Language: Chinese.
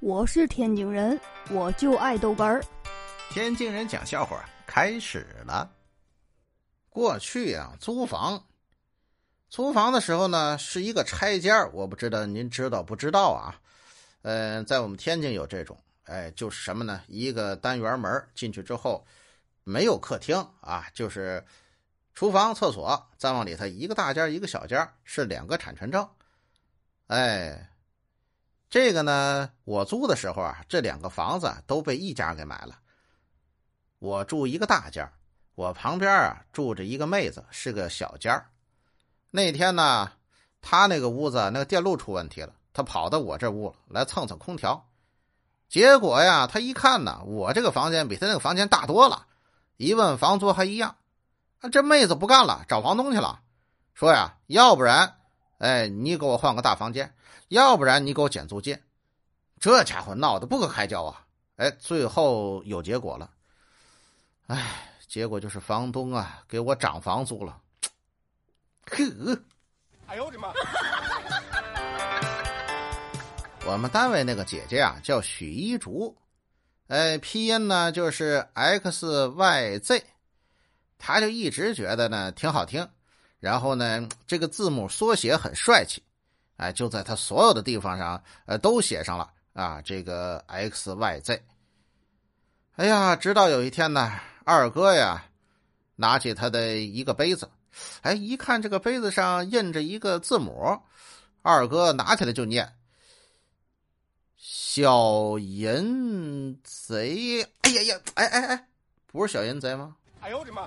我是天津人，我就爱豆干儿。天津人讲笑话开始了。过去啊，租房，租房的时候呢，是一个拆间我不知道您知道不知道啊？嗯，在我们天津有这种，哎，就是什么呢？一个单元门进去之后，没有客厅啊，就是厨房、厕所，再往里头一个大间一个小间是两个产权证。哎。这个呢，我租的时候啊，这两个房子都被一家给买了。我住一个大间我旁边啊住着一个妹子，是个小间那天呢，她那个屋子那个电路出问题了，她跑到我这屋了来蹭蹭空调。结果呀，她一看呢，我这个房间比她那个房间大多了。一问房租还一样，这妹子不干了，找房东去了，说呀，要不然。哎，你给我换个大房间，要不然你给我减租金。这家伙闹得不可开交啊！哎，最后有结果了。哎，结果就是房东啊给我涨房租了。呵，哎呦我的妈！我们单位那个姐姐啊叫许一竹，哎，拼音呢就是 X Y Z，她就一直觉得呢挺好听。然后呢，这个字母缩写很帅气，哎，就在他所有的地方上，呃，都写上了啊，这个 X Y Z。哎呀，直到有一天呢，二哥呀，拿起他的一个杯子，哎，一看这个杯子上印着一个字母，二哥拿起来就念：“小淫贼。”哎呀呀，哎哎哎，不是小淫贼吗？哎呦我的妈！